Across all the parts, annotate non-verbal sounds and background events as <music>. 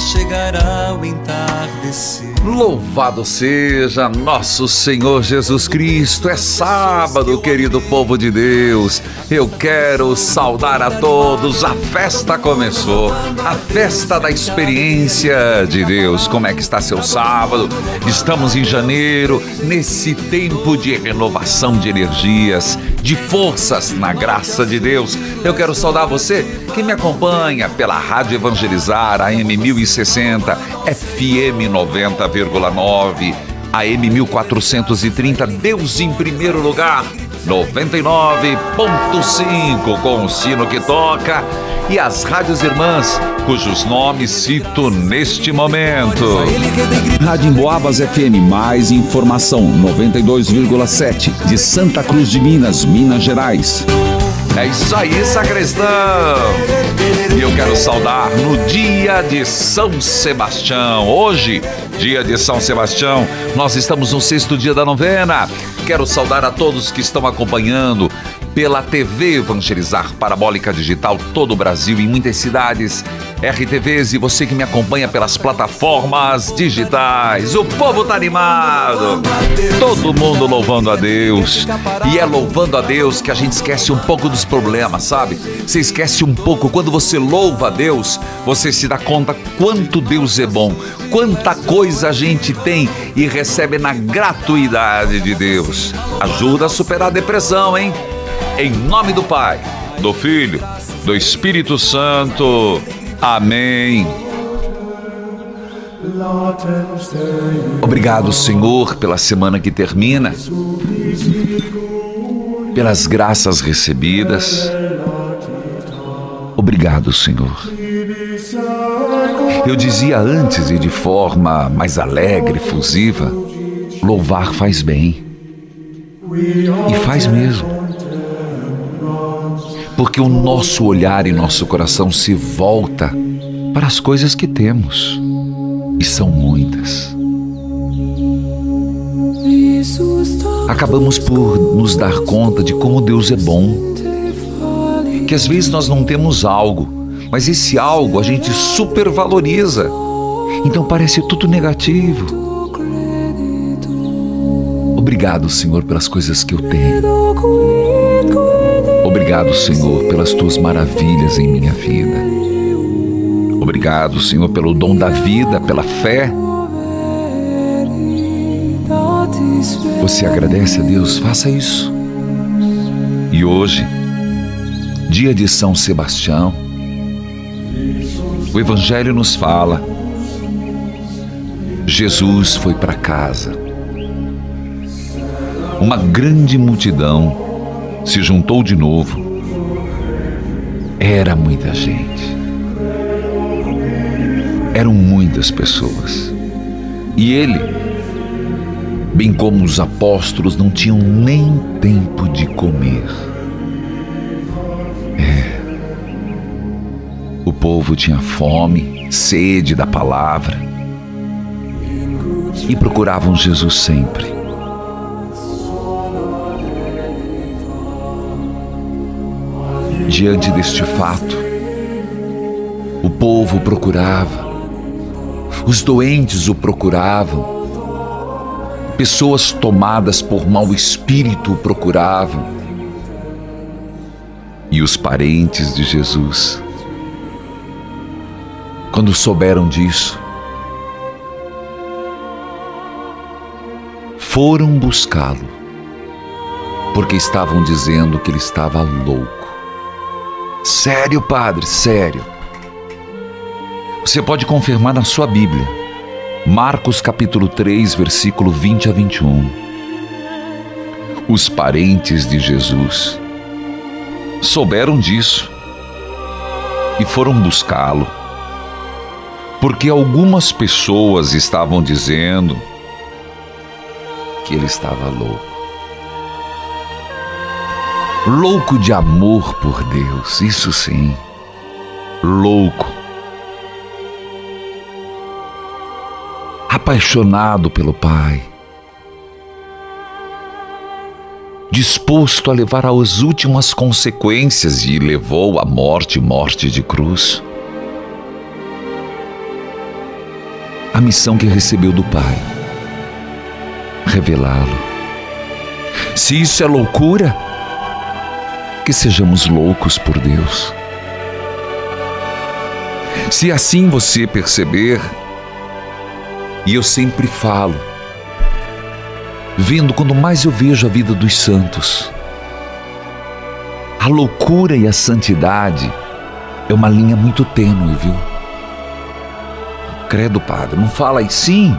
Chegará o entardecer. Louvado seja nosso Senhor Jesus Cristo. É sábado, querido povo de Deus. Eu quero saudar a todos. A festa começou. A festa da experiência de Deus. Como é que está seu sábado? Estamos em janeiro, nesse tempo de renovação de energias, de forças na graça de Deus. Eu quero saudar você que me acompanha pela Rádio Evangelizar, AM 1060, FM 90,9, AM 1430, Deus em primeiro lugar, 99.5 com o sino que toca e as rádios irmãs, cujos nomes cito neste momento. Rádio Emboabas FM, mais informação 92,7 de Santa Cruz de Minas, Minas Gerais. É isso aí, sacristão! E eu quero saudar no dia de São Sebastião. Hoje, dia de São Sebastião, nós estamos no sexto dia da novena. Quero saudar a todos que estão acompanhando pela TV Evangelizar Parabólica Digital, todo o Brasil, em muitas cidades, RTVs e você que me acompanha pelas plataformas digitais. O povo tá animado! Todo mundo louvando a Deus. E é louvando a Deus que a gente esquece um pouco dos problemas, sabe? Você esquece um pouco. Quando você louva a Deus, você se dá conta quanto Deus é bom, quanta coisa a gente tem e recebe na gratuidade de Deus. Ajuda a superar a depressão, hein? Em nome do Pai, do Filho, do Espírito Santo. Amém. Obrigado, Senhor, pela semana que termina, pelas graças recebidas. Obrigado, Senhor. Eu dizia antes e de forma mais alegre, fusiva, louvar faz bem. E faz mesmo. Porque o nosso olhar e nosso coração se volta para as coisas que temos. E são muitas. Acabamos por nos dar conta de como Deus é bom. Que às vezes nós não temos algo, mas esse algo a gente supervaloriza. Então parece tudo negativo. Obrigado, Senhor, pelas coisas que eu tenho. Obrigado, Senhor, pelas tuas maravilhas em minha vida. Obrigado, Senhor, pelo dom da vida, pela fé. Você agradece a Deus? Faça isso. E hoje, dia de São Sebastião, o Evangelho nos fala: Jesus foi para casa. Uma grande multidão se juntou de novo. Era muita gente. Eram muitas pessoas. E ele, bem como os apóstolos, não tinham nem tempo de comer. É. O povo tinha fome, sede da palavra e procuravam Jesus sempre. Diante deste fato. O povo procurava, os doentes o procuravam, pessoas tomadas por mau espírito o procuravam, e os parentes de Jesus, quando souberam disso, foram buscá-lo, porque estavam dizendo que ele estava louco. Sério, padre, sério. Você pode confirmar na sua Bíblia. Marcos capítulo 3, versículo 20 a 21. Os parentes de Jesus souberam disso e foram buscá-lo. Porque algumas pessoas estavam dizendo que ele estava louco. Louco de amor por Deus, isso sim. Louco apaixonado pelo Pai, disposto a levar às últimas consequências e levou à morte morte de cruz. A missão que recebeu do Pai, revelá-lo. Se isso é loucura, que sejamos loucos por Deus. Se assim você perceber, e eu sempre falo, vendo quando mais eu vejo a vida dos santos, a loucura e a santidade é uma linha muito tênue, viu? Credo, padre, não fala aí sim.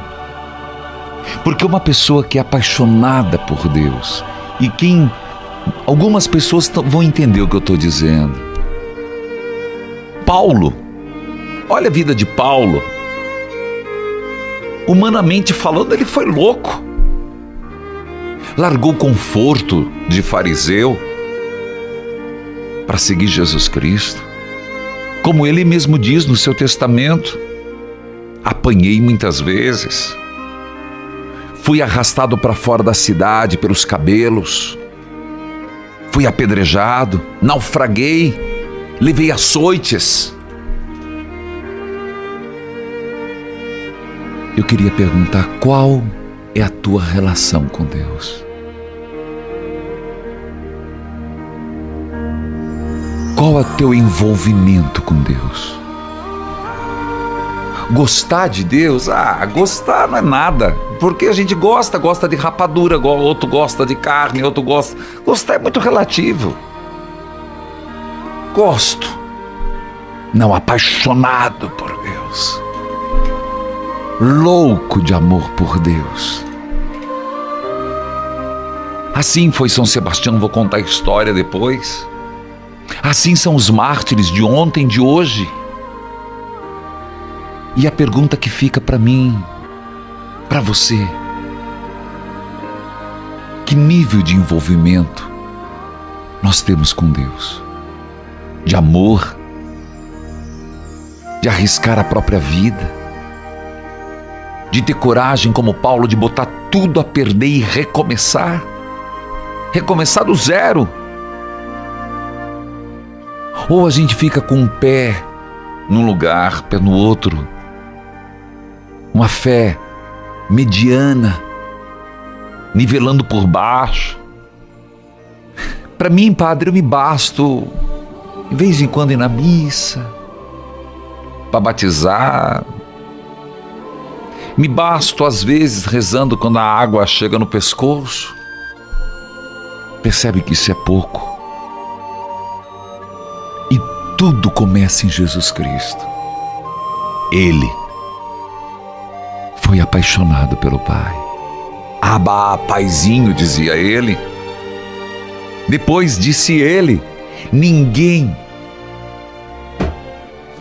Porque uma pessoa que é apaixonada por Deus e quem algumas pessoas vão entender o que eu estou dizendo. Paulo, olha a vida de Paulo humanamente falando, ele foi louco. Largou o conforto de fariseu para seguir Jesus Cristo. Como ele mesmo diz no seu testamento, apanhei muitas vezes. Fui arrastado para fora da cidade pelos cabelos. Fui apedrejado, naufraguei, levei açoites. eu queria perguntar qual é a tua relação com Deus. Qual é o teu envolvimento com Deus? Gostar de Deus? Ah, gostar não é nada. Porque a gente gosta, gosta de rapadura, outro gosta de carne, outro gosta. Gostar é muito relativo. Gosto. Não apaixonado por Deus louco de amor por Deus. Assim foi São Sebastião, vou contar a história depois. Assim são os mártires de ontem, de hoje. E a pergunta que fica para mim, para você: que nível de envolvimento nós temos com Deus? De amor? De arriscar a própria vida? de ter coragem como Paulo de botar tudo a perder e recomeçar, recomeçar do zero. Ou a gente fica com um pé num lugar, pé no outro, uma fé mediana, nivelando por baixo. Para mim, padre, eu me basto de vez em quando ir na missa, para batizar, me basto às vezes rezando quando a água chega no pescoço. Percebe que isso é pouco. E tudo começa em Jesus Cristo. Ele foi apaixonado pelo Pai. Aba, paizinho, dizia ele. Depois disse ele: ninguém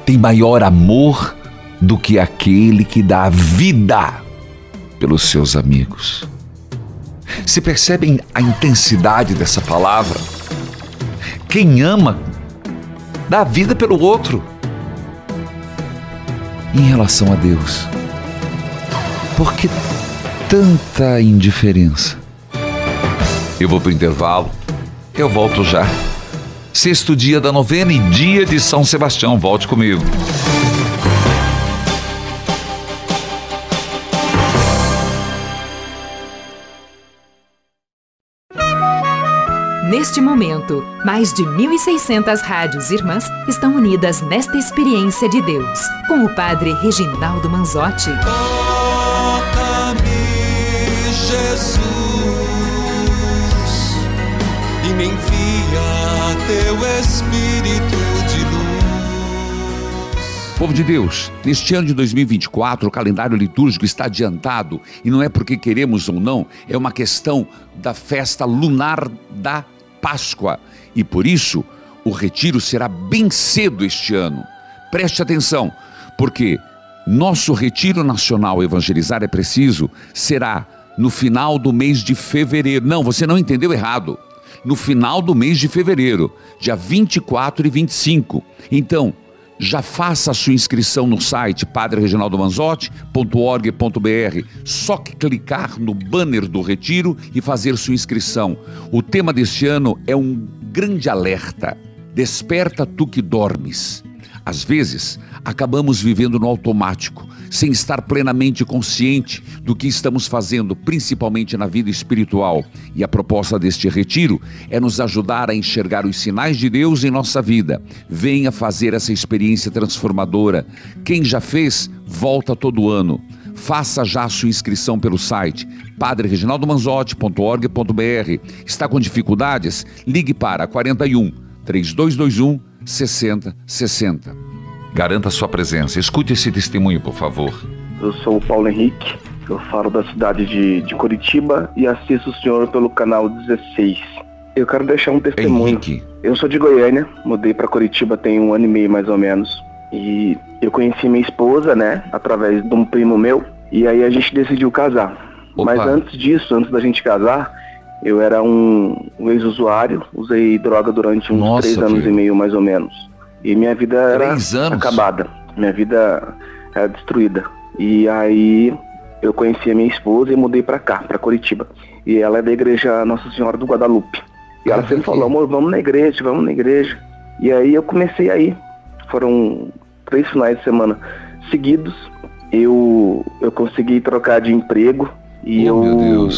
tem maior amor do que aquele que dá vida pelos seus amigos. Se percebem a intensidade dessa palavra? Quem ama dá vida pelo outro. Em relação a Deus, por que tanta indiferença? Eu vou para o intervalo, eu volto já. Sexto dia da novena e dia de São Sebastião. Volte comigo. Neste momento, mais de 1.600 rádios irmãs estão unidas nesta experiência de Deus, com o Padre Reginaldo Manzotti. Teu Espírito de luz. Povo de Deus, neste ano de 2024, o calendário litúrgico está adiantado e não é porque queremos ou não, é uma questão da festa lunar da Páscoa. E por isso, o retiro será bem cedo este ano. Preste atenção, porque nosso retiro nacional Evangelizar é Preciso será no final do mês de fevereiro. Não, você não entendeu errado. No final do mês de fevereiro, dia 24 e 25. Então, já faça a sua inscrição no site padrereginaldomanzotti.org.br. Só clicar no banner do retiro e fazer sua inscrição. O tema deste ano é um grande alerta. Desperta tu que dormes. Às vezes, acabamos vivendo no automático, sem estar plenamente consciente do que estamos fazendo, principalmente na vida espiritual. E a proposta deste retiro é nos ajudar a enxergar os sinais de Deus em nossa vida. Venha fazer essa experiência transformadora. Quem já fez, volta todo ano. Faça já sua inscrição pelo site padrereginaldomanzotti.org.br. Está com dificuldades? Ligue para 41 3221 6060. Garanta sua presença. Escute esse testemunho, por favor. Eu sou o Paulo Henrique, eu falo da cidade de, de Curitiba e assisto o senhor pelo canal 16. Eu quero deixar um testemunho. Henrique. Eu sou de Goiânia, mudei para Curitiba tem um ano e meio mais ou menos. E eu conheci minha esposa, né, através de um primo meu, e aí a gente decidiu casar. Opa. Mas antes disso, antes da gente casar, eu era um, um ex-usuário, usei droga durante uns Nossa, três anos filho. e meio mais ou menos. E minha vida era acabada. Minha vida era destruída. E aí eu conheci a minha esposa e mudei pra cá, pra Curitiba. E ela é da igreja Nossa Senhora do Guadalupe. E ela sempre falou, amor, vamos na igreja, vamos na igreja. E aí eu comecei a ir. Foram três finais de semana seguidos. Eu, eu consegui trocar de emprego e oh, eu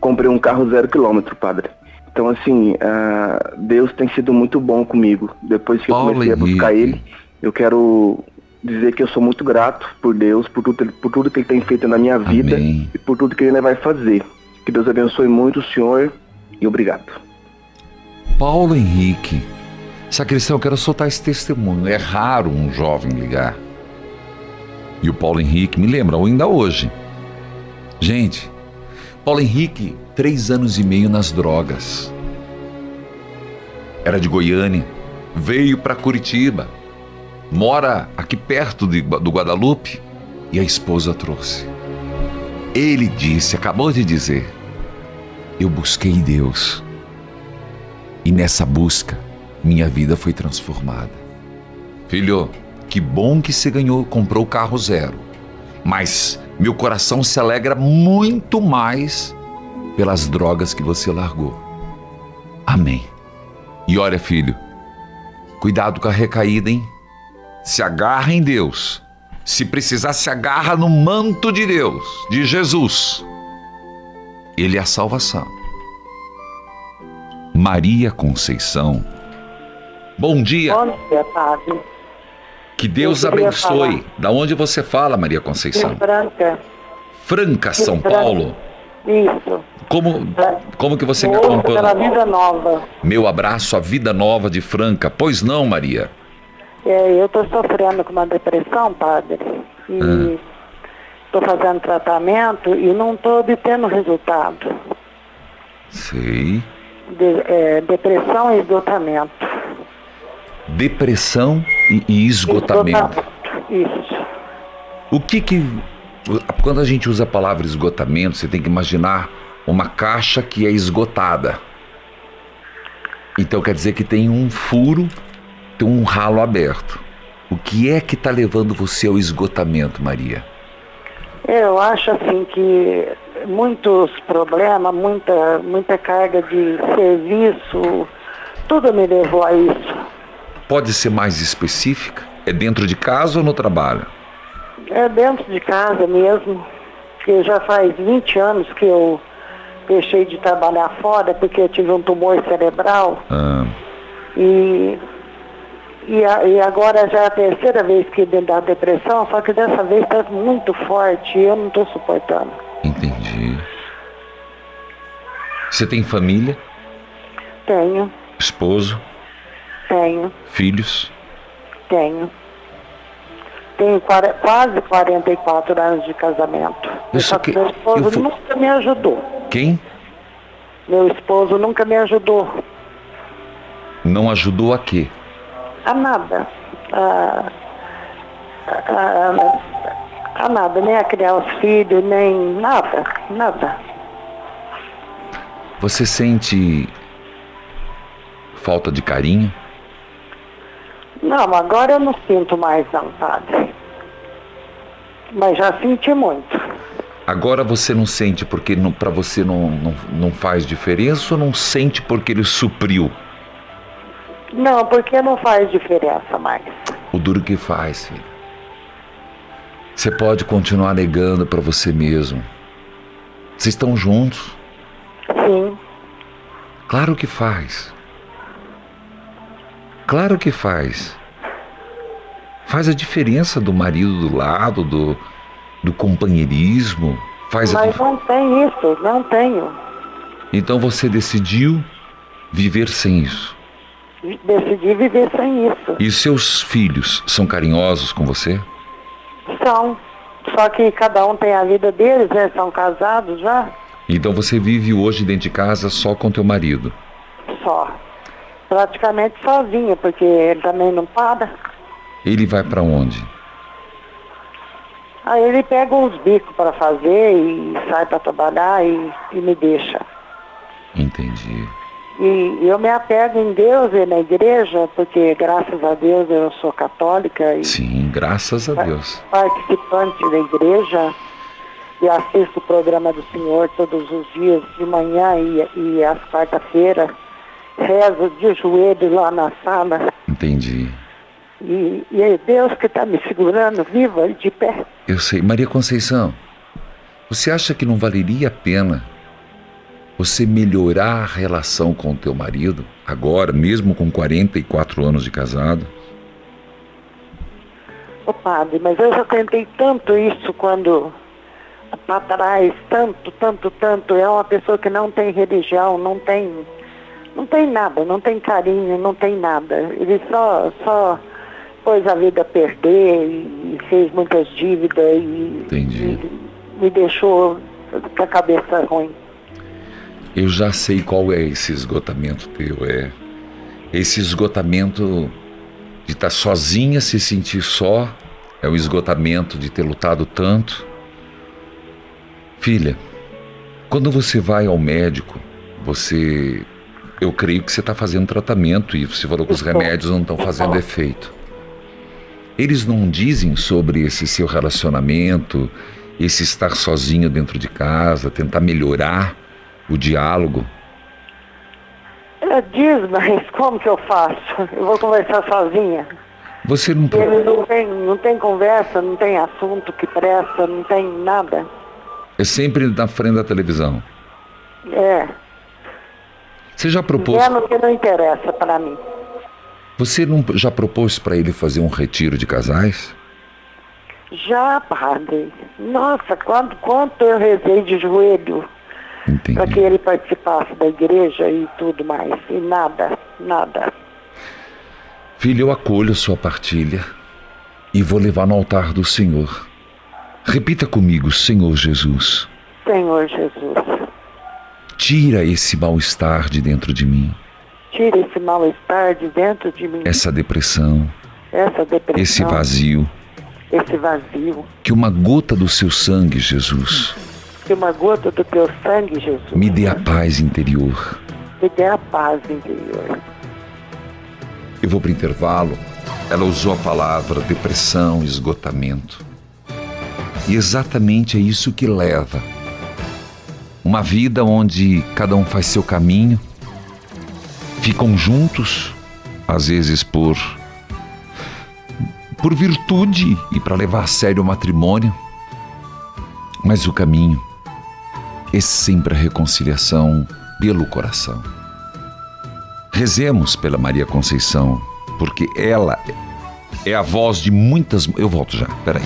comprei um carro zero quilômetro, padre. Então, assim, ah, Deus tem sido muito bom comigo. Depois que eu Paulo comecei a buscar Henrique. Ele, eu quero dizer que eu sou muito grato por Deus, por tudo, por tudo que Ele tem feito na minha vida Amém. e por tudo que Ele vai fazer. Que Deus abençoe muito o senhor e obrigado. Paulo Henrique. Sacristão, eu quero soltar esse testemunho. É raro um jovem ligar. E o Paulo Henrique me lembra ainda hoje. Gente, Paulo Henrique, três anos e meio nas drogas. Era de Goiânia, veio para Curitiba, mora aqui perto de- do Guadalupe e a esposa trouxe. Ele disse, acabou de dizer, eu busquei Deus. E nessa busca, minha vida foi transformada. Filho, que bom que você ganhou, comprou o carro zero. Mas meu coração se alegra muito mais pelas drogas que você largou. Amém. E olha, filho, cuidado com a recaída, hein? Se agarra em Deus. Se precisar, se agarra no manto de Deus, de Jesus. Ele é a salvação. Maria Conceição. Bom dia. Bom dia, Padre. Que Deus abençoe. falar. Da onde você fala, Maria De Conceição? Franca. Franca, São de Franca. Paulo. Isso. Como, como que você me Moço pela acompanha? vida nova. Meu abraço à vida nova de Franca. Pois não, Maria? É, eu estou sofrendo com uma depressão, padre. E estou fazendo tratamento e não estou obtendo resultado. Sei. De- é, depressão e esgotamento. Depressão e, e esgotamento. Isso. O que que. Quando a gente usa a palavra esgotamento, você tem que imaginar uma caixa que é esgotada. Então quer dizer que tem um furo, tem um ralo aberto. O que é que está levando você ao esgotamento, Maria? Eu acho assim que muitos problemas, muita, muita carga de serviço, Tudo me levou a isso. Pode ser mais específica? É dentro de casa ou no trabalho? É dentro de casa mesmo, porque já faz 20 anos que eu deixei de trabalhar fora porque eu tive um tumor cerebral. Ah, E, e, a- e agora já é a terceira vez que me dá depressão, só que dessa vez está muito forte e eu não estou suportando. entendi. Você tem família, Tenho, esposo, tenho, filhos? tenho. Tenho quase 44 anos de casamento. Isso Só que meu esposo eu nunca me ajudou. Quem Meu esposo nunca me ajudou não ajudou a quê? a nada. A, a, a- nada, nem a criar os filhos, nem nada, nada. Você sente falta de carinho? Não, agora eu não sinto mais não, padre. Mas já senti muito. Agora você não sente porque para você não, não, não faz diferença ou não sente porque ele supriu? Não, porque não faz diferença mais. O duro que faz, filho. Você pode continuar negando para você mesmo. Vocês estão juntos? Sim, Claro que faz. Claro que faz. Faz a diferença do marido do lado, do, do companheirismo. Faz a mas dif- não tem isso, não tenho. Então você decidiu viver sem isso. Decidi viver sem isso. E seus filhos são carinhosos com você? São. Só que cada um tem a vida deles, né? São casados já, Então você vive hoje dentro de casa só com teu marido. só. Praticamente sozinha, porque ele também não para. Ele vai para onde? Aí ele pega uns bicos para fazer e sai para trabalhar e, e me deixa. Entendi. E eu me apego em Deus e na igreja, porque graças a Deus eu sou católica e Sim, graças a Deus. participante da igreja e assisto o programa do Senhor todos os dias, de manhã e, e às quarta-feiras. Rezo de joelho lá na sala. Entendi. E, e é Deus que está me segurando viva e de pé. Eu sei. Maria Conceição, você acha que não valeria a pena você melhorar a relação com o teu marido, agora, mesmo com 44 anos de casado? Ô padre, mas eu já tentei tanto isso quando para trás, tanto, tanto, tanto. É uma pessoa que não tem religião, não tem, não tem nada, não tem carinho, não tem nada. Ele só, só pôs a vida a perder e, fez muitas dívidas e, e me deixou com a cabeça ruim. Eu já sei qual é esse esgotamento teu, é esse esgotamento de estar sozinha, se sentir só, é o esgotamento de ter lutado tanto. Filha, quando você vai ao médico, você, eu creio que você está fazendo tratamento e você falou que os remédios não estão fazendo efeito. Eles não dizem sobre esse seu relacionamento, esse estar sozinho dentro de casa, tentar melhorar o diálogo. Ela diz, mas como que eu faço? Eu vou conversar sozinha. Você não. Ele não tem, não tem conversa, não tem assunto que presta, não tem nada. É sempre na frente da televisão. É, Você já propôs? vendo que não interessa para mim. Você não já propôs para ele fazer um retiro de casais? Já, padre. Nossa, quanto, quanto eu rezei de joelho para que ele participasse da igreja e tudo mais. E nada, nada. Filho, eu acolho a sua partilha e vou levar no altar do Senhor. Repita comigo, Senhor Jesus. Senhor Jesus, Tira esse mal-estar de dentro de mim, tira esse mal-estar de dentro de mim, essa depressão, essa depressão, esse vazio. esse vazio. Que uma gota do seu sangue, Jesus, Que uma gota do teu sangue, Jesus, me dê a paz interior. me dê a paz interior. Eu vou para o intervalo. Ela usou a palavra depressão, esgotamento. E exatamente é isso que leva. Uma vida onde cada um faz seu caminho, ficam juntos, às vezes por por virtude e para levar a sério o matrimônio. Mas o caminho é sempre a reconciliação pelo coração. Rezemos pela Maria Conceição, porque ela é a voz de muitas. Eu volto já, peraí.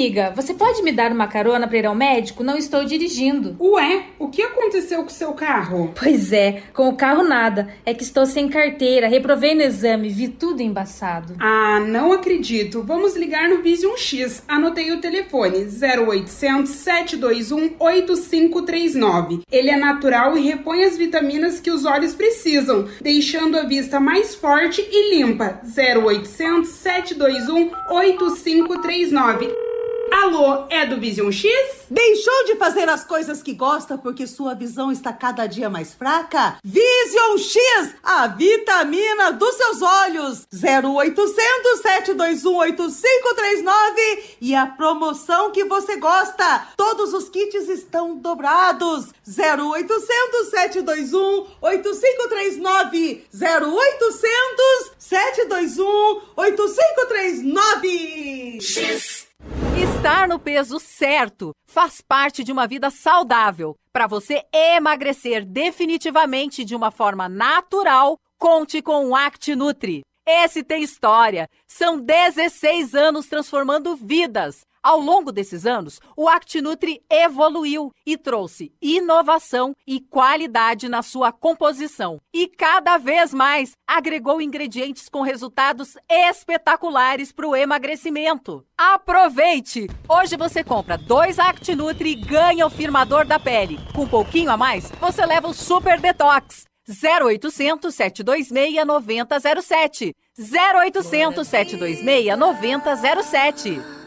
Amiga, você pode me dar uma carona para ir ao médico? Não estou dirigindo. Ué, o que aconteceu com o seu carro? Pois é, com o carro nada. É que estou sem carteira, reprovei no exame, vi tudo embaçado. Ah, não acredito. Vamos ligar no Vision X. Anotei o telefone: 0800 721 8539. Ele é natural e repõe as vitaminas que os olhos precisam, deixando a vista mais forte e limpa. 0800 721 8539. Alô, é do Vision X? Deixou de fazer as coisas que gosta porque sua visão está cada dia mais fraca? Vision X, a vitamina dos seus olhos. 0800 721 8539 e a promoção que você gosta. Todos os kits estão dobrados. 0800 721 8539 0800 721 8539 X Estar no peso certo faz parte de uma vida saudável. Para você emagrecer definitivamente de uma forma natural, conte com o ActiNutri. Esse tem história. São 16 anos transformando vidas. Ao longo desses anos, o ActiNutri evoluiu e trouxe inovação e qualidade na sua composição. E cada vez mais agregou ingredientes com resultados espetaculares para o emagrecimento. Aproveite! Hoje você compra dois ActiNutri e ganha o firmador da pele. Com um pouquinho a mais, você leva o Super Detox. 0800 726 9007. 0800 726 9007.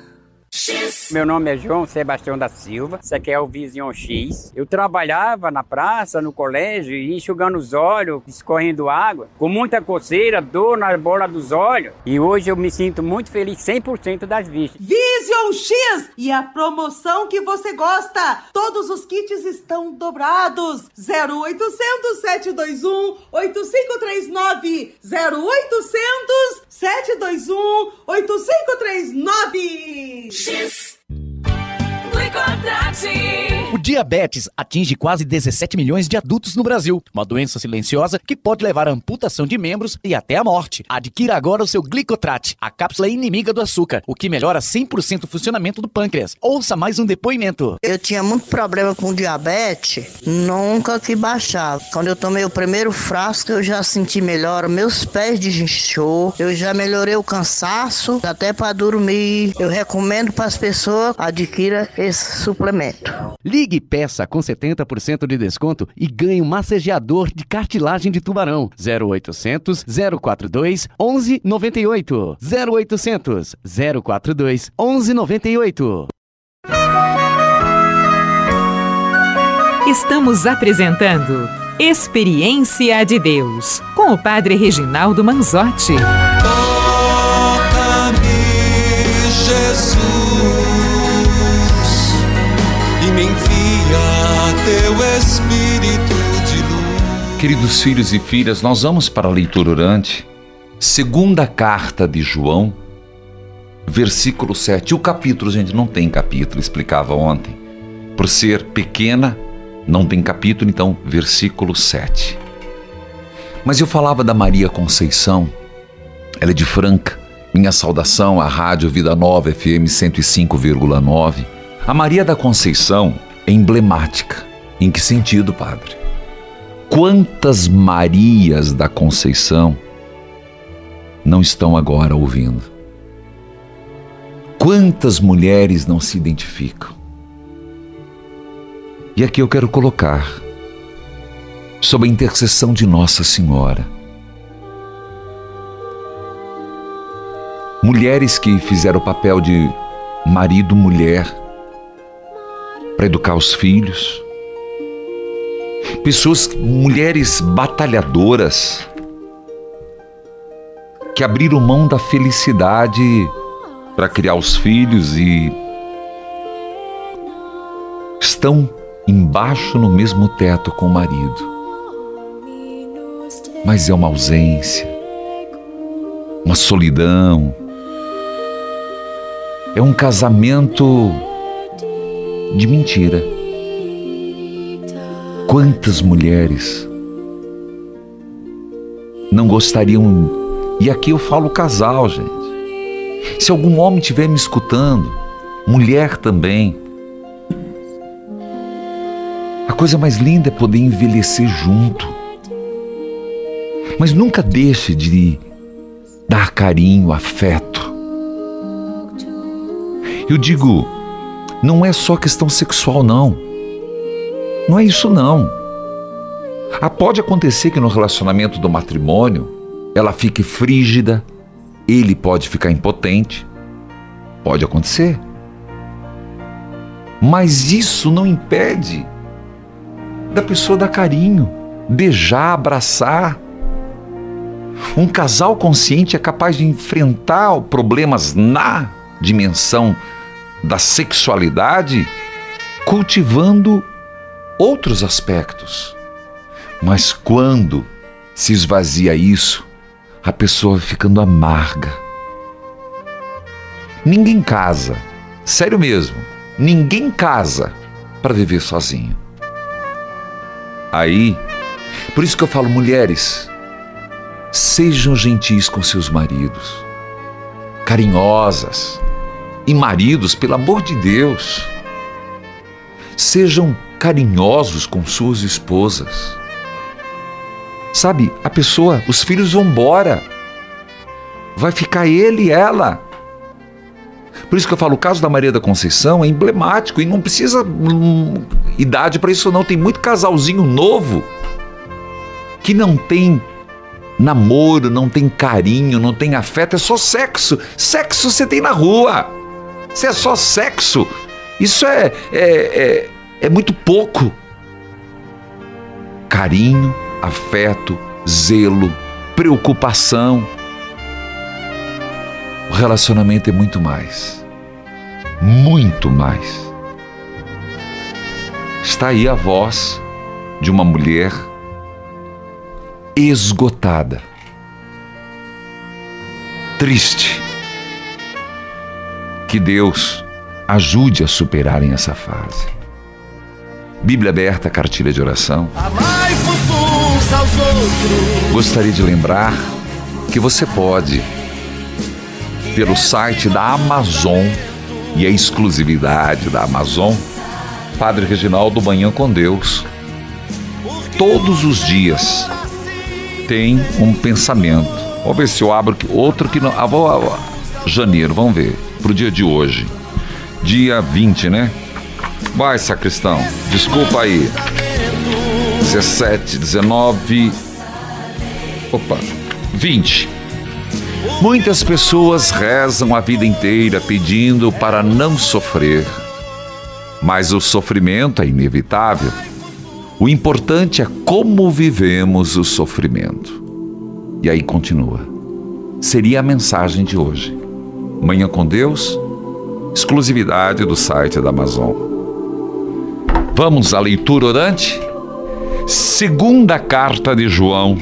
X. Meu nome é João Sebastião da Silva, isso aqui é o Vision X. Eu trabalhava na praça, no colégio, enxugando os olhos, escorrendo água, com muita coceira, dor na bola dos olhos. E hoje eu me sinto muito feliz 100% das vistas. Vision X! E a promoção que você gosta! Todos os kits estão dobrados! 0800 721 8539 0800 721 8539 X. O diabetes atinge quase 17 milhões de adultos no Brasil. Uma doença silenciosa que pode levar à amputação de membros e até à morte. Adquira agora o seu Glicotrat, a cápsula inimiga do açúcar, o que melhora 100% o funcionamento do pâncreas. Ouça mais um depoimento. Eu tinha muito problema com diabetes, nunca que baixava. Quando eu tomei o primeiro frasco, eu já senti melhor. Meus pés desinchou, eu já melhorei o cansaço, até para dormir. Eu recomendo para as pessoas adquira esse suplemento. Ligue e peça com 70% de desconto e ganhe um massageador de cartilagem de tubarão. 0800 042 1198. 0800 042 1198. Estamos apresentando Experiência de Deus com o Padre Reginaldo Manzotti. Queridos filhos e filhas, nós vamos para a leitura orante, segunda carta de João, versículo 7. O capítulo, gente, não tem capítulo, explicava ontem. Por ser pequena, não tem capítulo, então, versículo 7. Mas eu falava da Maria Conceição, ela é de Franca. Minha saudação à Rádio Vida Nova FM 105,9. A Maria da Conceição é emblemática. Em que sentido, padre? Quantas Marias da Conceição não estão agora ouvindo? Quantas mulheres não se identificam? E aqui eu quero colocar, sob a intercessão de Nossa Senhora, mulheres que fizeram o papel de marido, mulher, para educar os filhos, pessoas, mulheres batalhadoras, que abriram mão da felicidade para criar os filhos e estão embaixo no mesmo teto com o marido. Mas é uma ausência, uma solidão. É um casamento de mentira. Quantas mulheres não gostariam. E aqui eu falo casal, gente. Se algum homem estiver me escutando, mulher também. A coisa mais linda é poder envelhecer junto. Mas nunca deixe de dar carinho, afeto. Eu digo, não é só questão sexual, não. Não é isso, não. Ah, pode acontecer que no relacionamento do matrimônio ela fique frígida, ele pode ficar impotente. Pode acontecer. Mas isso não impede da pessoa dar carinho, beijar, abraçar. Um casal consciente é capaz de enfrentar problemas na dimensão da sexualidade, cultivando outros aspectos. Mas quando se esvazia isso, a pessoa ficando amarga. Ninguém casa, sério mesmo, ninguém casa para viver sozinho. Aí, por isso que eu falo, mulheres, sejam gentis com seus maridos, carinhosas, e maridos, pelo amor de Deus, sejam carinhosos com suas esposas Sabe, a pessoa, os filhos vão embora. Vai ficar ele e ela. Por isso que eu falo, o caso da Maria da Conceição é emblemático e não precisa hum, idade para isso não. Tem muito casalzinho novo que não tem namoro, não tem carinho, não tem afeto, é só sexo. Sexo você tem na rua. Se é só sexo, isso é, é, é, é muito pouco. Carinho, afeto, zelo, preocupação. O relacionamento é muito mais. Muito mais. Está aí a voz de uma mulher esgotada, triste. Que Deus ajude a superarem essa fase. Bíblia aberta, cartilha de oração. Gostaria de lembrar que você pode, pelo site da Amazon e a exclusividade da Amazon, Padre Reginaldo Manhã com Deus, todos os dias tem um pensamento. Vamos ver se eu abro outro que não. Ah, vou, ah, janeiro, vamos ver. Pro dia de hoje. Dia 20, né? Vai, sacristão. Desculpa aí. 17, 19. Opa, 20. Muitas pessoas rezam a vida inteira pedindo para não sofrer. Mas o sofrimento é inevitável. O importante é como vivemos o sofrimento. E aí continua. Seria a mensagem de hoje. Manhã com Deus, exclusividade do site da Amazon. Vamos à leitura orante? Segunda carta de João,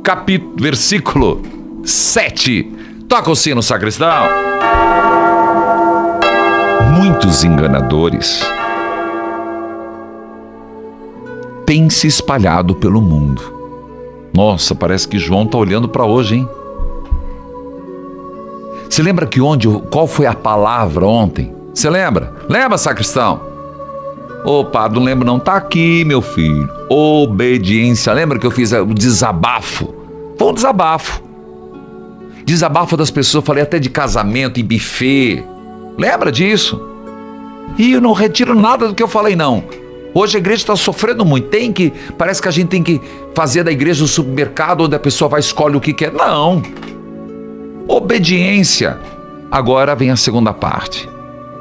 capítulo, versículo 7. Toca o sino, sacristão. Muitos enganadores têm se espalhado pelo mundo. Nossa, parece que João está olhando para hoje, hein? Você lembra que onde, qual foi a palavra ontem? Você lembra? Lembra, sacristão? Padre, não lembro não. Tá aqui, meu filho. Obediência. Lembra que eu fiz o desabafo? Foi um desabafo. Desabafo das pessoas, falei até de casamento e buffet. Lembra disso? E eu não retiro nada do que eu falei, não. Hoje a igreja está sofrendo muito. Tem que. Parece que a gente tem que fazer da igreja um supermercado onde a pessoa vai escolhe o que quer. Não. Obediência. Agora vem a segunda parte.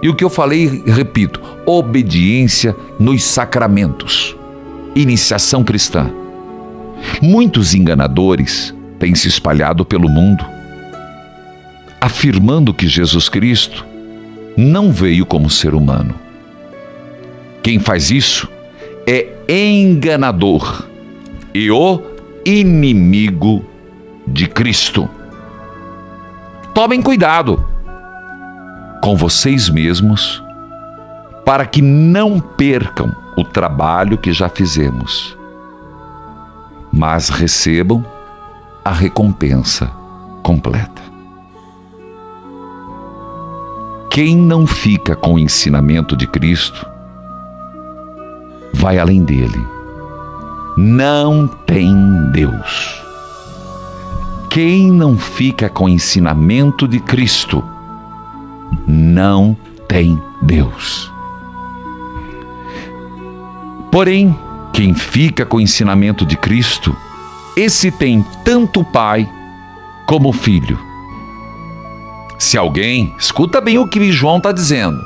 E o que eu falei, repito, obediência nos sacramentos. Iniciação cristã. Muitos enganadores têm se espalhado pelo mundo, afirmando que Jesus Cristo não veio como ser humano. Quem faz isso é enganador e o inimigo de Cristo. Tomem cuidado com vocês mesmos para que não percam o trabalho que já fizemos, mas recebam a recompensa completa. Quem não fica com o ensinamento de Cristo, vai além dele. Não tem Deus. Quem não fica com o ensinamento de Cristo, não tem Deus. Porém, quem fica com o ensinamento de Cristo, esse tem tanto Pai como Filho. Se alguém, escuta bem o que João está dizendo.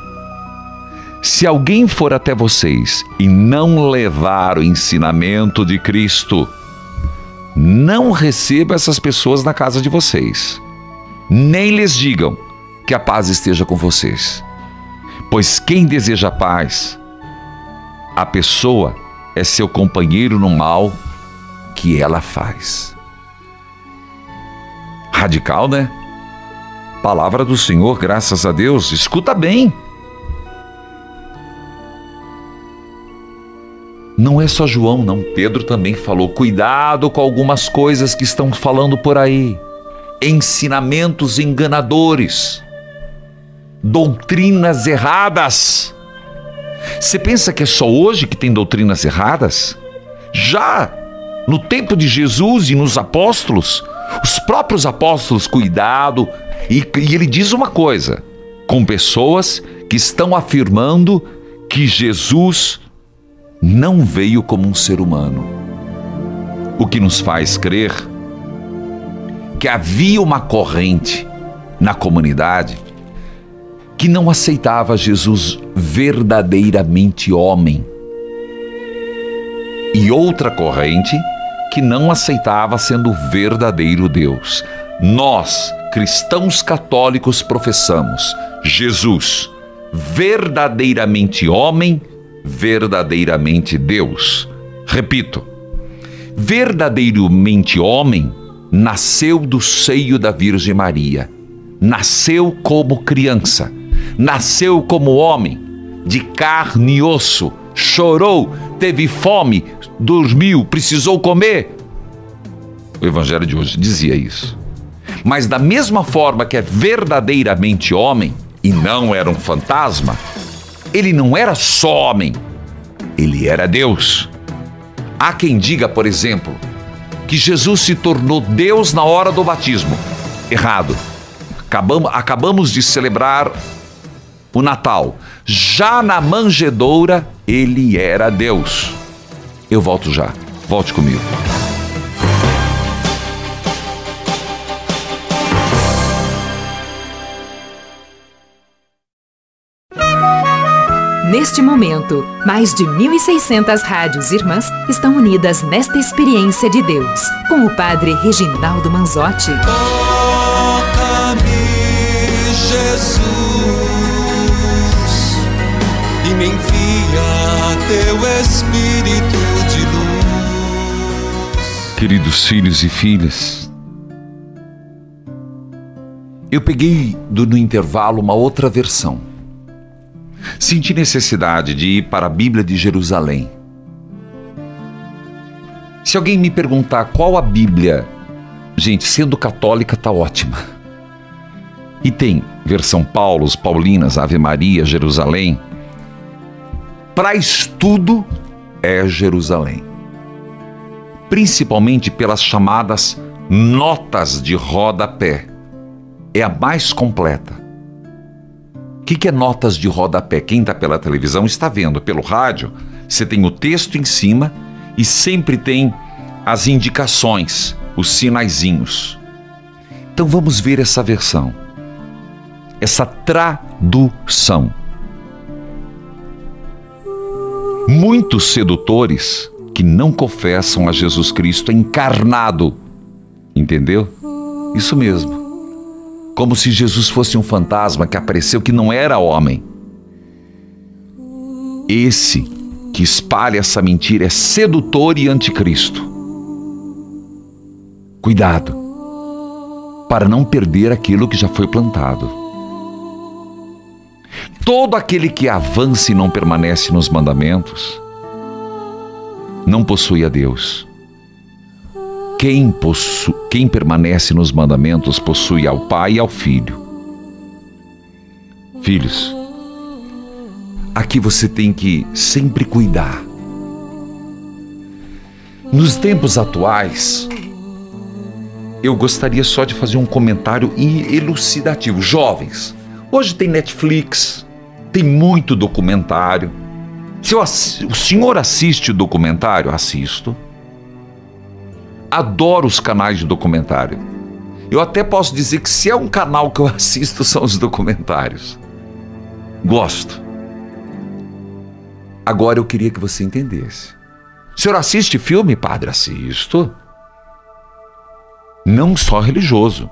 Se alguém for até vocês e não levar o ensinamento de Cristo, não receba essas pessoas na casa de vocês. Nem lhes digam que a paz esteja com vocês. Pois quem deseja paz a pessoa é seu companheiro no mal que ela faz. Radical, né? Palavra do Senhor, graças a Deus. Escuta bem. Não é só João, não. Pedro também falou: cuidado com algumas coisas que estão falando por aí. Ensinamentos enganadores, doutrinas erradas. Você pensa que é só hoje que tem doutrinas erradas? Já no tempo de Jesus e nos apóstolos, os próprios apóstolos, cuidado, e, e ele diz uma coisa: com pessoas que estão afirmando que Jesus não veio como um ser humano. O que nos faz crer que havia uma corrente na comunidade que não aceitava Jesus verdadeiramente homem. E outra corrente que não aceitava sendo verdadeiro Deus. Nós, cristãos católicos, professamos Jesus, verdadeiramente homem, verdadeiramente Deus. Repito, verdadeiramente homem nasceu do seio da Virgem Maria, nasceu como criança nasceu como homem, de carne e osso, chorou, teve fome, dormiu, precisou comer. O evangelho de hoje dizia isso. Mas da mesma forma que é verdadeiramente homem e não era um fantasma, ele não era só homem, ele era Deus. Há quem diga, por exemplo, que Jesus se tornou Deus na hora do batismo. Errado. Acabamos, acabamos de celebrar o Natal. Já na manjedoura, ele era Deus. Eu volto já. Volte comigo. Neste momento, mais de 1.600 rádios irmãs estão unidas nesta experiência de Deus, com o Padre Reginaldo Manzotti. Teu Espírito de luz. Queridos filhos e filhas, eu peguei do, no intervalo uma outra versão. Senti necessidade de ir para a Bíblia de Jerusalém. Se alguém me perguntar qual a Bíblia, gente, sendo católica tá ótima. E tem versão Paulos, Paulinas, Ave Maria, Jerusalém, para estudo é Jerusalém. Principalmente pelas chamadas notas de rodapé. É a mais completa. O que, que é notas de rodapé? Quem está pela televisão está vendo. Pelo rádio, você tem o texto em cima e sempre tem as indicações, os sinaizinhos. Então vamos ver essa versão, essa tradução. Muitos sedutores que não confessam a Jesus Cristo encarnado. Entendeu? Isso mesmo. Como se Jesus fosse um fantasma que apareceu que não era homem. Esse que espalha essa mentira é sedutor e anticristo. Cuidado, para não perder aquilo que já foi plantado. Todo aquele que avança e não permanece nos mandamentos, não possui a Deus. Quem, possu... Quem permanece nos mandamentos possui ao Pai e ao Filho. Filhos, aqui você tem que sempre cuidar. Nos tempos atuais, eu gostaria só de fazer um comentário elucidativo. Jovens, hoje tem Netflix, tem muito documentário. Se eu, o senhor assiste documentário? Assisto. Adoro os canais de documentário. Eu até posso dizer que se é um canal que eu <laughs> assisto são os documentários. Gosto. Agora eu queria que você entendesse. O senhor assiste filme, padre? Assisto. Não só religioso.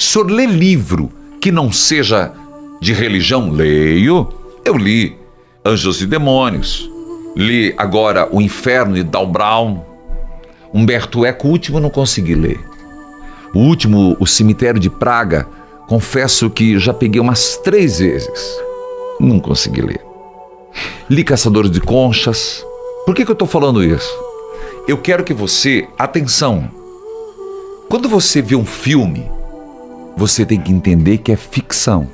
O senhor lê livro que não seja de religião? Leio. Eu li Anjos e Demônios. Li agora O Inferno de Dal Brown. Humberto Eco, o último não consegui ler. O último, O Cemitério de Praga, confesso que já peguei umas três vezes. Não consegui ler. Li Caçadores de Conchas. Por que, que eu estou falando isso? Eu quero que você, atenção, quando você vê um filme, você tem que entender que é ficção.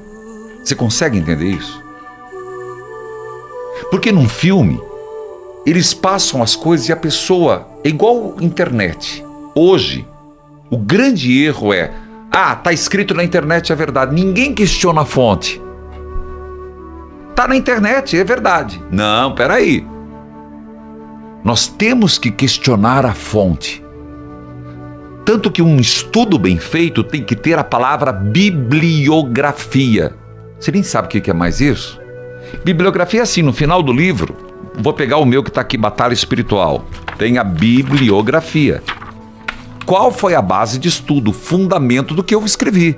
Você consegue entender isso? Porque num filme, eles passam as coisas e a pessoa é igual internet. Hoje, o grande erro é: ah, tá escrito na internet é verdade. Ninguém questiona a fonte. Tá na internet, é verdade. Não, peraí. Nós temos que questionar a fonte. Tanto que um estudo bem feito tem que ter a palavra bibliografia. Você nem sabe o que é mais isso? Bibliografia é assim, no final do livro, vou pegar o meu que está aqui, Batalha Espiritual. Tem a bibliografia. Qual foi a base de estudo, o fundamento do que eu escrevi?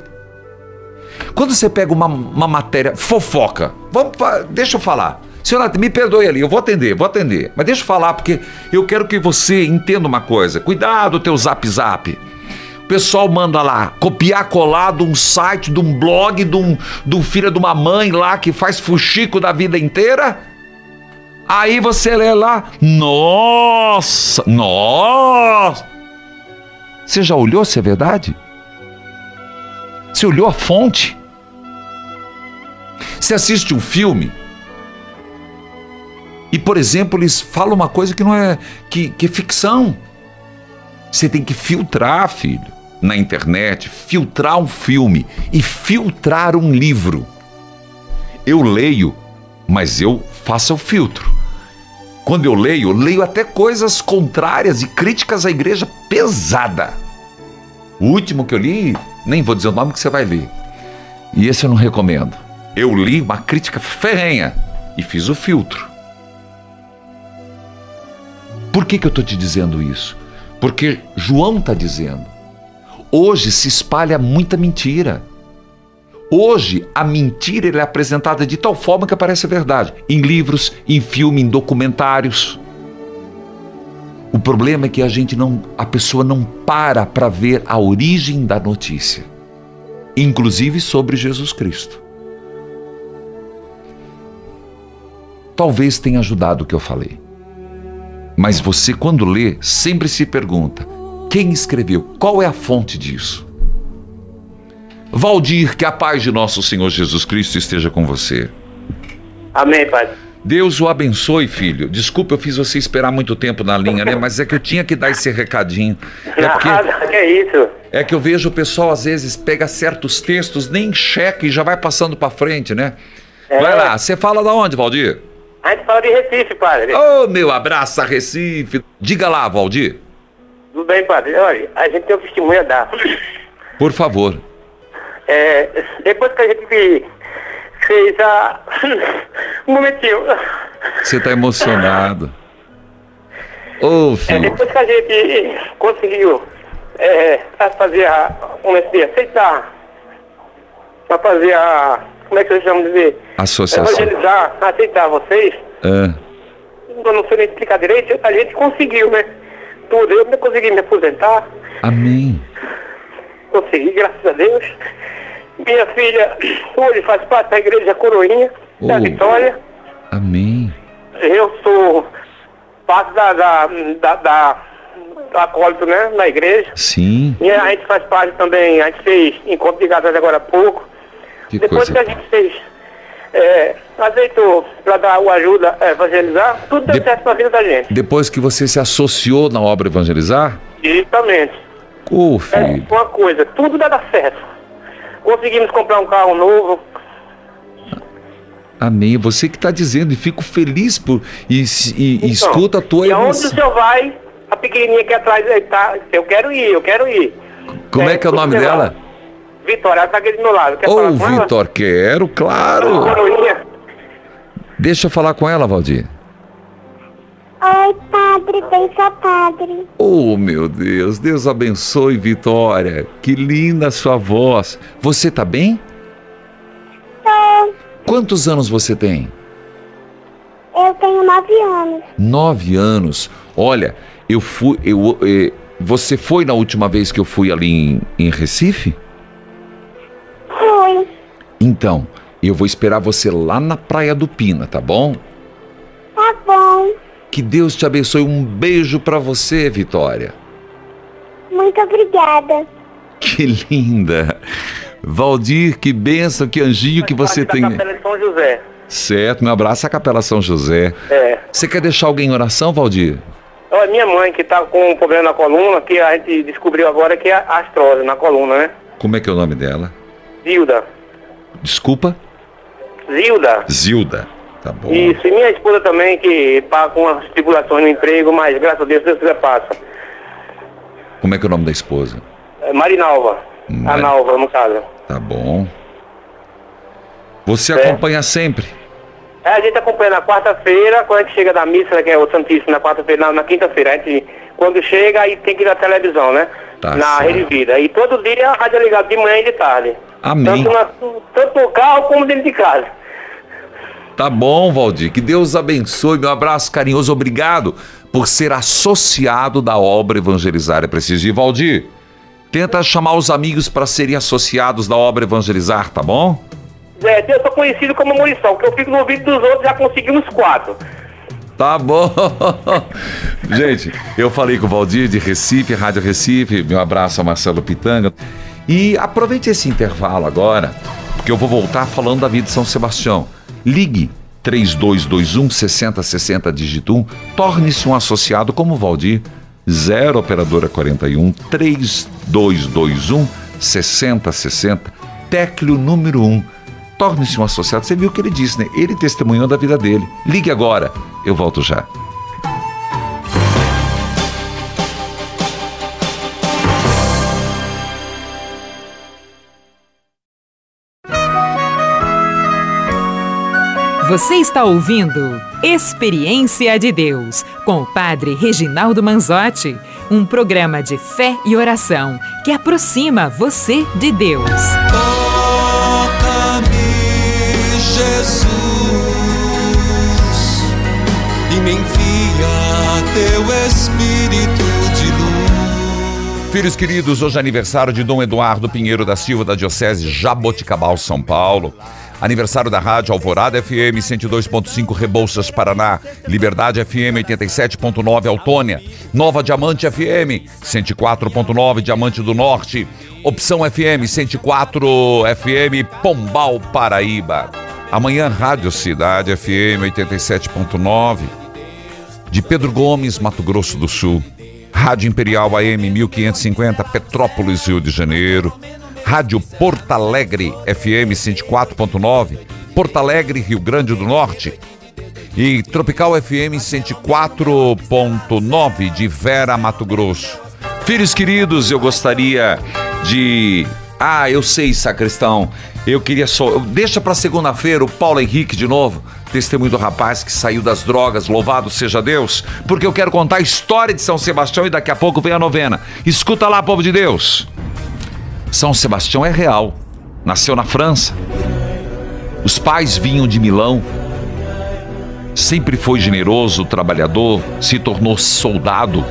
Quando você pega uma, uma matéria fofoca, vamos, deixa eu falar. Senhora, me perdoe ali, eu vou atender, vou atender. Mas deixa eu falar, porque eu quero que você entenda uma coisa. Cuidado, teu zap zap. O pessoal manda lá copiar colado um site de um blog de um, de um filho de uma mãe lá que faz fuxico da vida inteira. Aí você lê lá, nossa, nossa. Você já olhou se é verdade? Você olhou a fonte? Você assiste um filme e, por exemplo, eles falam uma coisa que não é que, que é ficção. Você tem que filtrar, filho na internet, filtrar um filme e filtrar um livro. Eu leio, mas eu faço o filtro. Quando eu leio, eu leio até coisas contrárias e críticas à igreja pesada. O último que eu li, nem vou dizer o nome que você vai ler. E esse eu não recomendo. Eu li uma crítica ferrenha e fiz o filtro. Por que, que eu estou te dizendo isso? Porque João está dizendo: Hoje se espalha muita mentira. Hoje a mentira é apresentada de tal forma que parece verdade, em livros, em filme, em documentários. O problema é que a gente não, a pessoa não para para ver a origem da notícia, inclusive sobre Jesus Cristo. Talvez tenha ajudado o que eu falei. Mas você, quando lê, sempre se pergunta: quem escreveu? Qual é a fonte disso? Valdir, que a paz de nosso Senhor Jesus Cristo esteja com você. Amém, Pai. Deus o abençoe, filho. Desculpa, eu fiz você esperar muito tempo na linha, né? Mas é que eu tinha que dar esse recadinho. <laughs> É porque, Nada, que é isso? É que eu vejo o pessoal às vezes pega certos textos, nem checa e já vai passando para frente, né? É. Vai lá, você fala da onde, Valdir? A gente fala de Recife, padre. Ô, oh, meu abraço a Recife. Diga lá, Valdir. Tudo bem, padre. Olha, a gente tem um testemunho a dar. Por favor. É, depois que a gente fez a. Um momentinho. Você está emocionado. Ô, oh, filho. É, depois que a gente conseguiu é, fazer a. Que aceitar. Para fazer a. como é que eu chamo de dizer? Associação. Evangelizar, aceitar vocês. Ah, Eu não sei nem explicar direito, a gente conseguiu, né? Tudo, eu não consegui me aposentar, amém. consegui, graças a Deus. Minha filha hoje faz parte da igreja Coroinha, da Oh. Vitória. Amém. Eu sou parte da, da, da, da, da acólito, né, na igreja. Sim. E a gente faz parte também, a gente fez encontro de casais agora há pouco. Que Depois coisa. que a gente fez, é, aceitou para dar o ajuda a evangelizar, tudo deu De- certo na vida da gente. Depois que você se associou na obra Evangelizar? Justamente. Ô, É filho. uma coisa, tudo dá certo. Conseguimos comprar um carro novo. Amém. Você que está dizendo e fico feliz por e, e- Então, escuta a tua E aonde o emoção. senhor vai, a pequenininha aqui atrás, aí tá, eu quero ir, eu quero ir. Como é que é o nome dela? Vitória, ela tá aqui do meu lado. Quer Ô, falar com ela? Vitor, quero, claro. Deixa eu falar com ela, Valdir. Oi, padre, benção, padre. Oh, meu Deus, Deus abençoe, Vitória. Que linda sua voz. Você tá bem? Tô. Quantos anos você tem? Eu tenho nove anos. Nove anos. Olha, eu fui. Eu, eh, você foi na última vez que eu fui ali em, em Recife? Então, eu vou esperar você lá na Praia do Pina, tá bom? Tá bom. Que Deus te abençoe. Um beijo pra você, Vitória. Muito obrigada. Que linda. Valdir, que benção, que anjinho que você tem. Capela de São José. Certo, meu abraço à Capela São José. É. Você quer deixar alguém em oração, Valdir? Olha, minha mãe que tá com um problema na coluna, que a gente descobriu agora que é a astrose na coluna, né? Como é que é o nome dela? Zilda. Desculpa? Zilda. Zilda. Tá bom. Isso, e minha esposa também, que tá com as tribulações no emprego, mas graças a Deus, Deus quiser passa. Como é que é o nome da esposa? É Marinalva. A Mari- Nalva, no caso. Tá bom. Você É. acompanha sempre? É, a gente acompanha na quarta-feira, quando a gente chega da missa, que é o Santíssimo, na quarta-feira, na, na quinta-feira. A gente, quando chega, aí tem que ir na televisão, né? Tá na certo. Rede Vida. E todo dia a rádio é ligada de manhã e de tarde. Amém. Tanto, na, tanto no carro como dentro de casa. Tá bom, Valdir. Que Deus abençoe. Meu abraço carinhoso. Obrigado por ser associado da obra Evangelizar é Preciso. E Valdir, tenta chamar os amigos para serem associados da obra Evangelizar, tá bom? É, eu sou conhecido como munição, que eu fico no ouvido dos outros, já consegui uns quatro. Tá bom. <laughs> Gente, eu falei com o Valdir de Recife, Rádio Recife. Meu abraço a Marcelo Pitanga. E aproveite esse intervalo agora, porque eu vou voltar falando da vida de São Sebastião. Ligue 3221 6060 digito 1, torne-se um associado como o Valdir. 0 operadora 41 3221 6060 Teclio número 1. Torne-se um associado. Você viu o que ele disse, né? Ele testemunhou da vida dele. Ligue agora. Eu volto já. Você está ouvindo Experiência de Deus com o Padre Reginaldo Manzotti, um programa de fé e oração que aproxima você de Deus. Teu Espírito de luz. Filhos queridos, hoje é aniversário de Dom Eduardo Pinheiro da Silva, da Diocese Jaboticabal, São Paulo. Aniversário da Rádio Alvorada FM 102.5 Rebouças, Paraná. Liberdade FM 87.9 Autônia. Nova Diamante FM 104.9 Diamante do Norte. Opção FM 104 FM Pombal, Paraíba. Amanhã Rádio Cidade FM 87.9 de Pedro Gomes, Mato Grosso do Sul. Rádio Imperial AM 1550, Petrópolis, Rio de Janeiro. Rádio Porto Alegre FM 104.9, Porto Alegre, Rio Grande do Norte. E Tropical FM 104.9 de Vera, Mato Grosso. Filhos queridos, eu gostaria de. Ah, eu sei, sacristão. Eu queria só. Deixa para segunda-feira o Paulo Henrique de novo. Testemunho do rapaz que saiu das drogas, louvado seja Deus, porque eu quero contar a história de São Sebastião e daqui a pouco vem a novena. Escuta lá, povo de Deus. São Sebastião é real. Nasceu na França. Os pais vinham de Milão. Sempre foi generoso, trabalhador, se tornou soldado.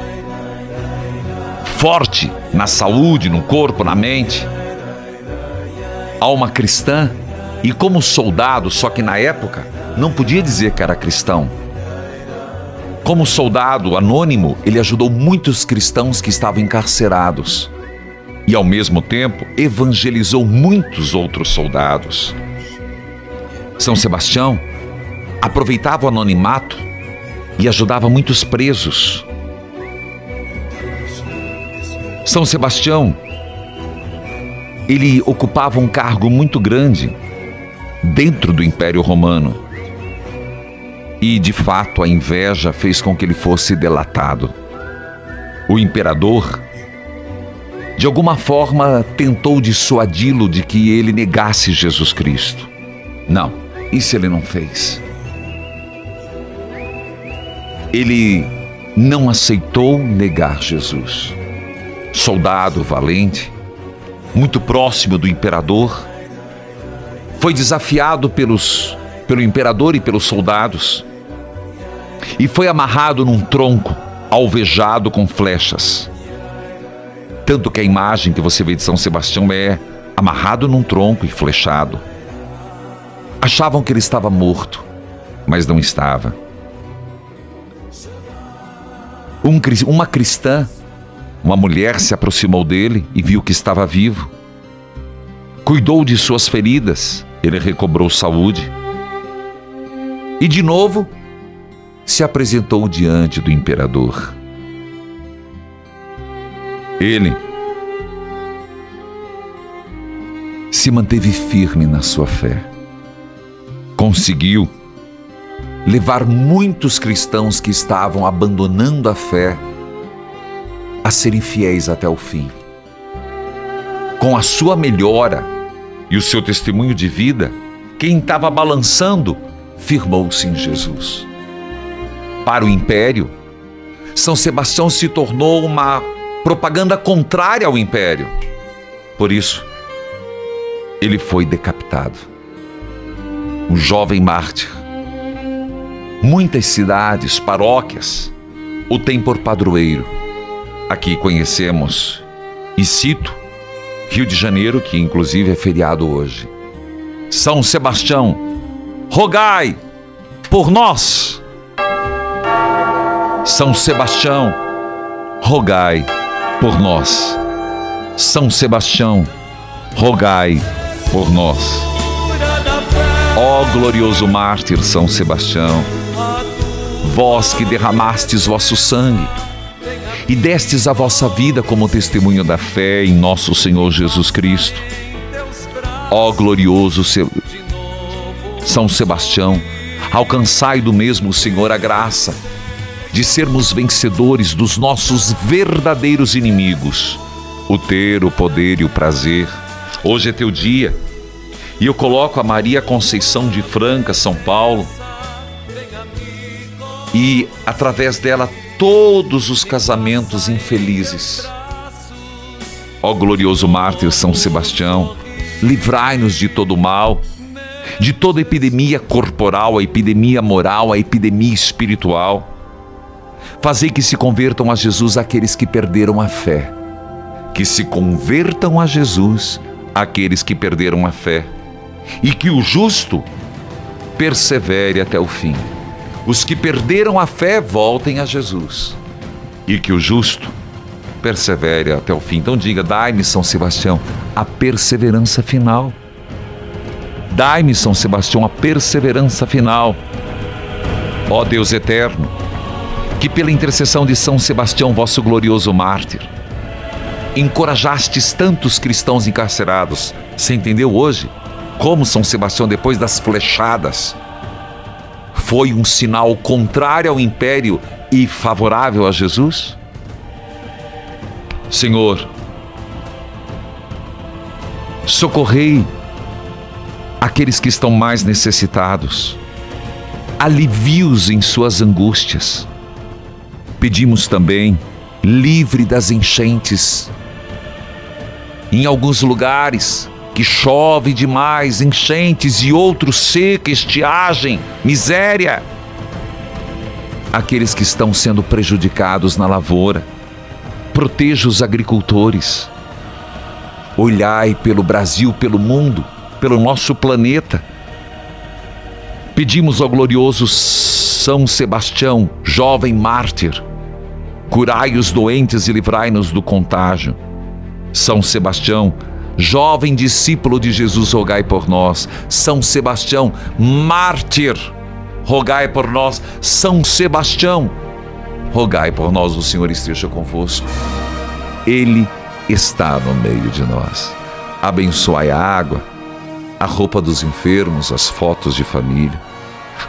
Forte na saúde, no corpo, na mente. Alma cristã e como soldado, só que na época não podia dizer que era cristão. Como soldado anônimo, ele ajudou muitos cristãos que estavam encarcerados e, ao mesmo tempo, evangelizou muitos outros soldados. São Sebastião aproveitava o anonimato e ajudava muitos presos. São Sebastião, ele ocupava um cargo muito grande dentro do Império Romano. E, de fato, a inveja fez com que ele fosse delatado. O imperador, de alguma forma, tentou dissuadi-lo de que ele negasse Jesus Cristo. Não, isso ele não fez. Ele não aceitou negar Jesus. Soldado valente, muito próximo do imperador, foi desafiado pelos, pelo imperador e pelos soldados e foi amarrado num tronco, alvejado com flechas. Tanto que a imagem que você vê de São Sebastião é amarrado num tronco e flechado. Achavam que ele estava morto, mas não estava. Um, uma cristã, uma mulher, se aproximou dele e viu que estava vivo. Cuidou de suas feridas ele recobrou saúde e de novo se apresentou diante do imperador. Ele se manteve firme na sua fé. Conseguiu levar muitos cristãos que estavam abandonando a fé a serem fiéis até o fim. Com a sua melhora, e o seu testemunho de vida, quem estava balançando firmou-se em Jesus. Para o império, São Sebastião se tornou uma propaganda contrária ao império. Por isso, ele foi decapitado. Um jovem mártir. Muitas cidades, paróquias, o têm por padroeiro. Aqui conhecemos, e cito, Rio de Janeiro, que inclusive é feriado hoje. São Sebastião, rogai por nós. São Sebastião, rogai por nós. São Sebastião, rogai por nós. Ó glorioso mártir São Sebastião, vós que derramastes vosso sangue e destes a vossa vida como testemunho da fé em nosso Senhor Jesus Cristo. Ó glorioso São Sebastião, alcançai do mesmo Senhor a graça de sermos vencedores dos nossos verdadeiros inimigos, o ter, o poder e o prazer. Hoje é teu dia e eu coloco a Maria Conceição de Franca, São Paulo, e através dela todos os casamentos infelizes. Ó glorioso mártir São Sebastião, livrai-nos de todo mal, de toda epidemia corporal, a epidemia moral, a epidemia espiritual. Fazei que se convertam a Jesus aqueles que perderam a fé. Que se convertam a Jesus aqueles que perderam a fé. E que o justo persevere até o fim os que perderam a fé voltem a Jesus e que o justo persevere até o fim. Então diga: dai-me, São Sebastião, a perseverança final. Dai-me, São Sebastião, a perseverança final. Ó Deus eterno, que pela intercessão de São Sebastião, vosso glorioso mártir, encorajastes tantos cristãos encarcerados. Você entendeu hoje? Como São Sebastião, depois das flechadas, foi um sinal contrário ao império e favorável a Jesus? Senhor, socorrei aqueles que estão mais necessitados, alivie-os em suas angústias. Pedimos também, livre das enchentes. Em alguns lugares, que chove demais, enchentes e outros seca, estiagem, miséria. Aqueles que estão sendo prejudicados na lavoura, proteja os agricultores. Olhai pelo Brasil, pelo mundo, pelo nosso planeta. Pedimos ao glorioso São Sebastião, jovem mártir, curai os doentes e livrai-nos do contágio. São Sebastião, jovem discípulo de Jesus, rogai por nós. São Sebastião, mártir, rogai por nós. São Sebastião, rogai por nós, o Senhor esteja convosco. Ele está no meio de nós. Abençoai a água, a roupa dos enfermos, as fotos de família.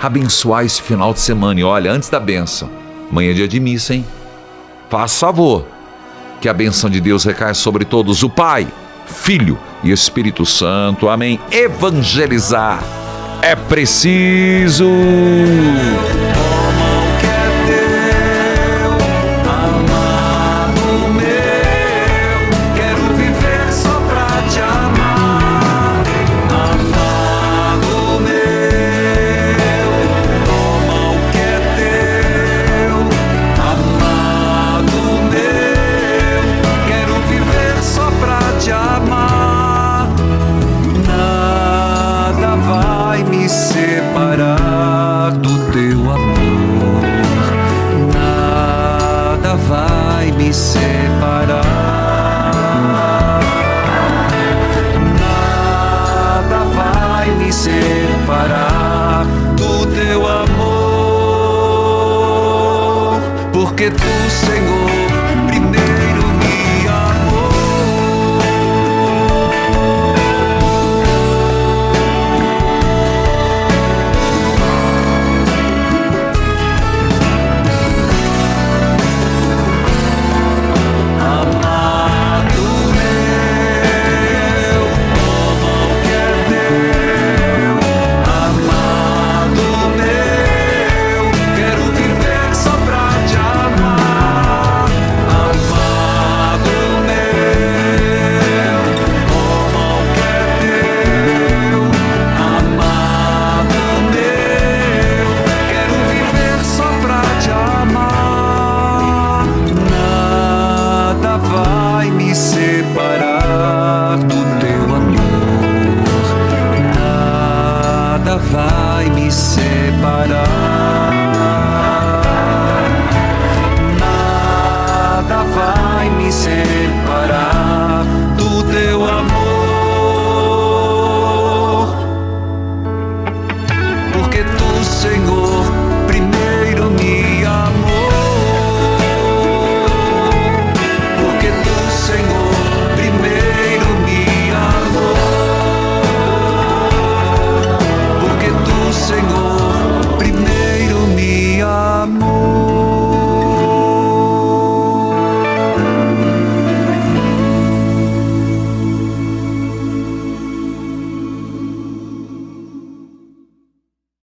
Abençoai esse final de semana. E olha, antes da benção, amanhã é dia de missa, hein? Faz favor, que a benção de Deus recaia sobre todos, o Pai, Filho e Espírito Santo. Amém. Evangelizar é preciso. Porque tu, Senhor, primeiro